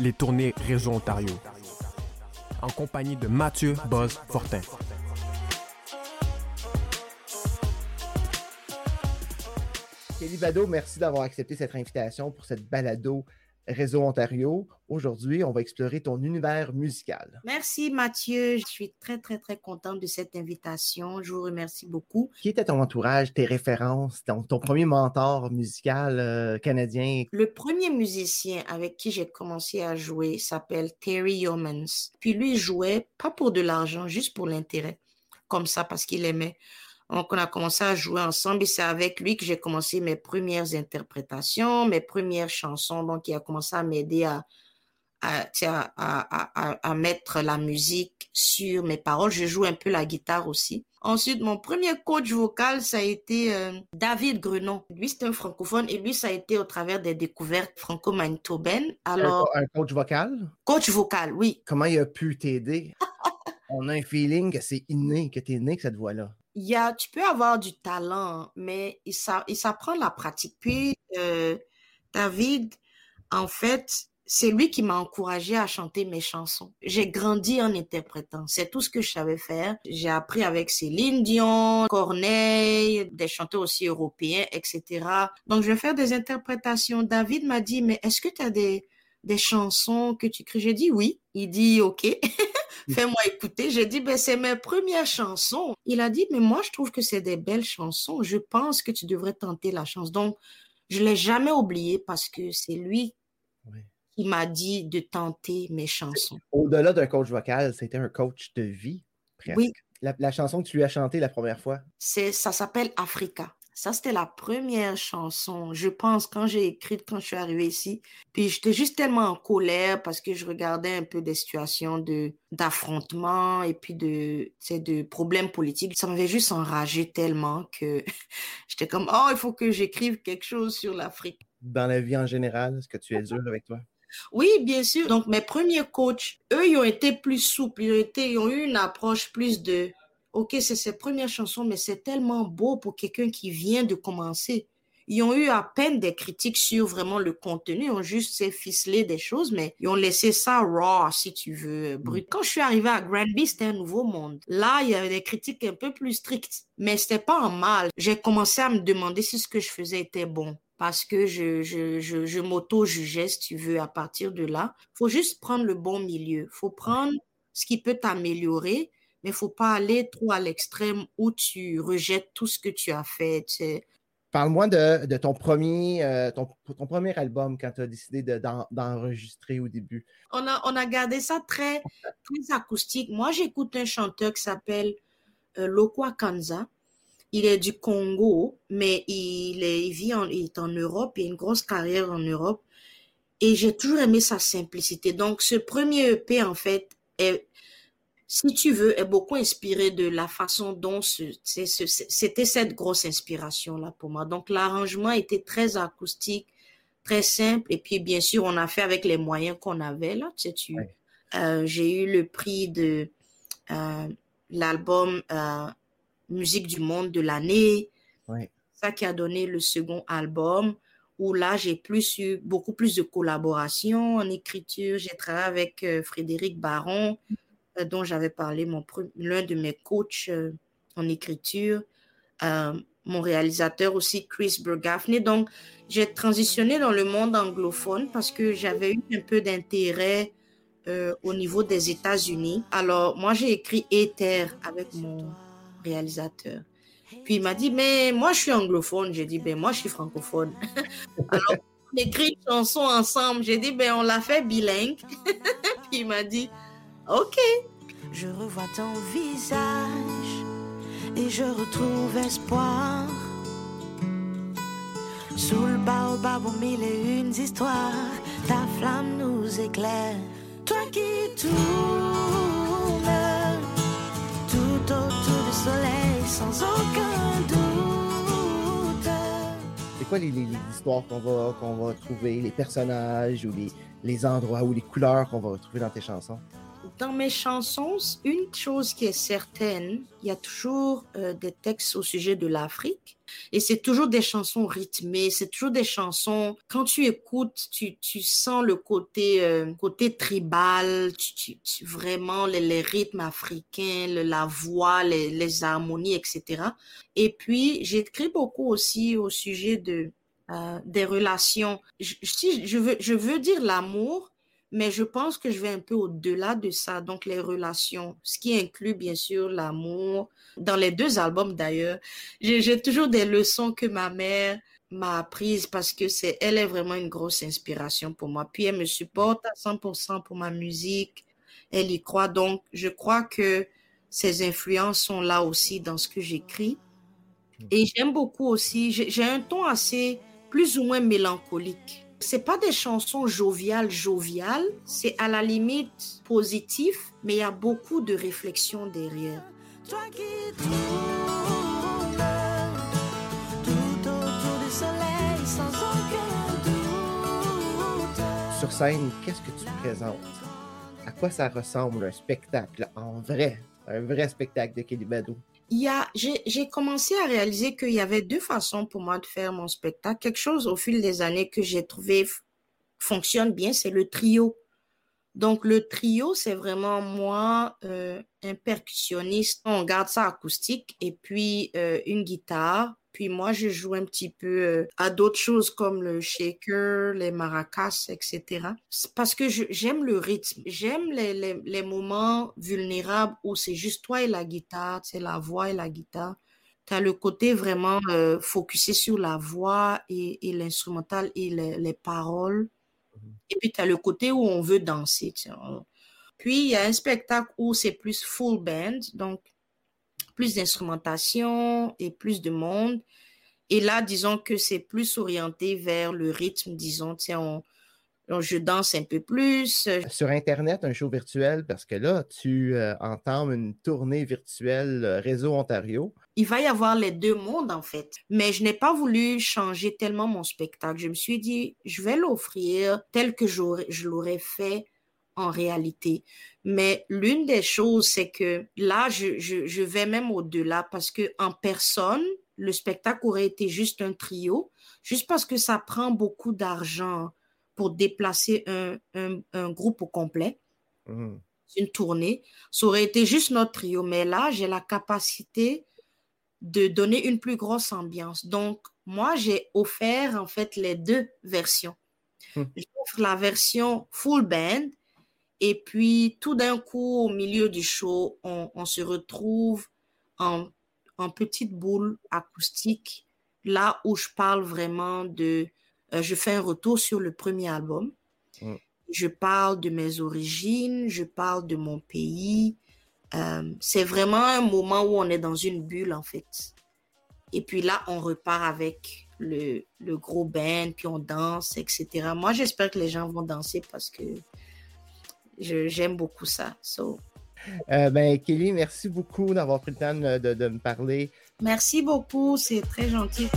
les tournées Réseau Ontario. En compagnie de Mathieu Boz Fortin. Kelly Bado, merci d'avoir accepté cette invitation pour cette balado Réseau Ontario. Aujourd'hui, on va explorer ton univers musical. Merci Mathieu, je suis très très très contente de cette invitation. Je vous remercie beaucoup. Qui était ton entourage, tes références, ton, premier mentor musical euh, canadien? Le premier musicien avec qui j'ai commencé à jouer s'appelle Terry Yeomans. Puis lui jouait pas pour de l'argent, juste pour l'intérêt, comme ça parce qu'il aimait. Donc, on a commencé à jouer ensemble et c'est avec lui que j'ai commencé mes premières interprétations, mes premières chansons. Donc, il a commencé à m'aider à, à, à, à, mettre la musique sur mes paroles. Je joue un peu la guitare aussi. Ensuite, mon premier coach vocal, ça a été euh, David Grenon. Lui, c'est un francophone et lui, ça a été au travers des découvertes franco-manitobaines. Alors, un, un coach vocal? Coach vocal, oui. Comment il a pu t'aider? On a un feeling que c'est inné, que tu es né avec cette voix-là y a, tu peux avoir du talent, mais il, il s'apprend la pratique. Puis, euh, David, en fait, c'est lui qui m'a encouragé à chanter mes chansons. J'ai grandi en interprétant. C'est tout ce que je savais faire. J'ai appris avec Céline Dion, Corneille, des chanteurs aussi européens, etc. Donc, je vais faire des interprétations. David m'a dit, mais est-ce que tu as des, des chansons que tu écris? J'ai dit oui. Il dit, OK. fais-moi écouter. J'ai dit, ben, c'est mes premières chansons. Il a dit, mais moi, je trouve que c'est des belles chansons. Je pense que tu devrais tenter la chance. Donc, je l'ai jamais oublié parce que c'est lui qui m'a dit de tenter mes chansons. Au-delà d'un coach vocal, c'était un coach de vie, presque. Oui. La, la, chanson que tu lui as chantée la première fois? C'est, ça s'appelle Africa. Ça, c'était la première chanson, je pense, quand j'ai écrit, quand je suis arrivée ici. Puis j'étais juste tellement en colère parce que je regardais un peu des situations de d'affrontement et puis de, de problèmes politiques. Ça m'avait juste enragé tellement que j'étais comme, oh, il faut que j'écrive quelque chose sur l'Afrique. Dans la vie en général, est-ce que tu es dur avec toi? Oui, bien sûr. Donc, mes premiers coachs, eux, ils ont été plus souples. Ils ont, été, ils ont eu une approche plus de OK, c'est ses premières chansons, mais c'est tellement beau pour quelqu'un qui vient de commencer. Ils ont eu à peine des critiques sur vraiment le contenu, ils ont juste ficelé des choses, mais ils ont laissé ça raw, si tu veux, brut. Quand je suis arrivée à Granby, c'était un nouveau monde. Là, il y avait des critiques un peu plus strictes, mais c'était pas en mal. J'ai commencé à me demander si ce que je faisais était bon parce que je, je, je, je m'auto-jugeais, si tu veux, à partir de là. Faut juste prendre le bon milieu. Faut prendre ce qui peut t'améliorer, mais faut pas aller trop à l'extrême où tu rejettes tout ce que tu as fait. Parle-moi de, ton, premier, euh, ton, premier album quand tu as décidé d'enregistrer au début. On a, on a gardé ça très, très acoustique. Moi, j'écoute un chanteur qui s'appelle euh, Lokwa Kanza. Il est du Congo, mais il, est, il vit en, il est en Europe, il a une grosse carrière en Europe. Et j'ai toujours aimé sa simplicité. Donc, ce premier EP, en fait, est, si tu veux, est beaucoup inspiré de la façon dont c'était cette grosse inspiration-là pour moi. Donc, l'arrangement était très acoustique, très simple. Et puis, bien sûr, on a fait avec les moyens qu'on avait, là. Tu sais, tu, euh, j'ai eu le prix de euh, l'album euh, Musique du monde de l'année. Ça qui a donné le second album où là, j'ai plus eu beaucoup plus de collaboration en écriture. J'ai travaillé avec Frédéric Baron, dont j'avais parlé, l'un de mes coachs euh, en écriture, euh, mon réalisateur aussi, Chris Bergaffney. Donc, j'ai transitionné dans le monde anglophone parce que j'avais eu un peu d'intérêt au niveau des États-Unis. Alors, moi, j'ai écrit Ether avec mon réalisateur. Puis il m'a dit, mais moi, je suis anglophone. J'ai dit, ben moi, je suis francophone. Alors, on écrit une chanson ensemble. J'ai dit, ben on l'a fait bilingue. Puis il m'a dit, Ok. Je revois ton visage et je retrouve espoir. Sous le baobab au mille et une histoires, ta flamme nous éclaire. Toi qui tournes tout autour du soleil sans aucun doute. C'est quoi les, histoires qu'on va, qu'on va trouver, les personnages ou les, les endroits ou les couleurs qu'on va retrouver dans tes chansons? Dans mes chansons, une chose qui est certaine, il y a toujours euh, des textes au sujet de l'Afrique. Et c'est toujours des chansons rythmées, c'est toujours des chansons, quand tu écoutes, tu, tu sens le côté, euh, côté tribal, tu, tu, vraiment les, les, rythmes africains, la voix, les, les, harmonies, etc. Et puis, j'écris beaucoup aussi au sujet de, euh, des relations. Je, je, veux, je veux dire l'amour, mais je pense que je vais un peu au-delà de ça, donc les relations, ce qui inclut bien sûr l'amour. Dans les deux albums d'ailleurs, j'ai toujours des leçons que ma mère m'a apprises parce que c'est elle est vraiment une grosse inspiration pour moi. Puis elle me supporte à 100% pour ma musique, elle y croit donc je crois que ces influences sont là aussi dans ce que j'écris. Et j'aime beaucoup aussi, j'ai un ton assez plus ou moins mélancolique c'est pas des chansons joviales, joviales, c'est à la limite positif, mais il y a beaucoup de réflexion derrière. Toi qui. Sur scène, qu'est-ce que tu présentes? À quoi ça ressemble un spectacle en vrai? Un vrai spectacle de Kelly? Il y a, j'ai commencé à réaliser qu'il y avait deux façons pour moi de faire mon spectacle. Quelque chose au fil des années que j'ai trouvé fonctionne bien, c'est le trio. Donc le trio, c'est vraiment moi, euh, un percussionniste, on garde ça acoustique, et puis euh, une guitare, puis moi, je joue un petit peu euh, à d'autres choses comme le shaker, les maracas, etc. Parce que j'aime le rythme. J'aime les, les, les, moments vulnérables où c'est juste toi et la guitare, c'est la voix et la guitare. Tu as le côté vraiment euh, focusé sur la voix et, et l'instrumental et les, les, paroles. Mm-hmm. Et puis, tu as le côté où on veut danser. Puis, il y a un spectacle où c'est plus full band. Donc, plus d'instrumentation et plus de monde. Et là, disons que c'est plus orienté vers le rythme, disons, tiens, je danse un peu plus. Sur Internet, un show virtuel, parce que là, tu euh, entends une tournée virtuelle euh, Réseau Ontario. Il va y avoir les deux mondes, en fait. Mais je n'ai pas voulu changer tellement mon spectacle. Je me suis dit, je vais l'offrir tel que je l'aurais fait en réalité. Mais l'une des choses, c'est que là, je, je, je vais même au-delà parce que en personne, le spectacle aurait été juste un trio, juste parce que ça prend beaucoup d'argent pour déplacer un, un, un, groupe au complet. Mmh. Une tournée, ça aurait été juste notre trio. Mais là, j'ai la capacité de donner une plus grosse ambiance. Donc, moi, j'ai offert en fait les deux versions. Mmh. J'offre la version full band et puis, tout d'un coup, au milieu du show, on, on se retrouve en, en, petite boule acoustique, là où je parle vraiment de... Euh, je fais un retour sur le premier album. Mm. Je parle de mes origines, je parle de mon pays. Euh, c'est vraiment un moment où on est dans une bulle, en fait. Et puis là, on repart avec le, le gros band, puis on danse, etc. Moi, j'espère que les gens vont danser parce que j'aime beaucoup ça. So. Euh, ben, Kelly, merci beaucoup d'avoir pris le temps de, me parler. Merci beaucoup, c'est très gentil.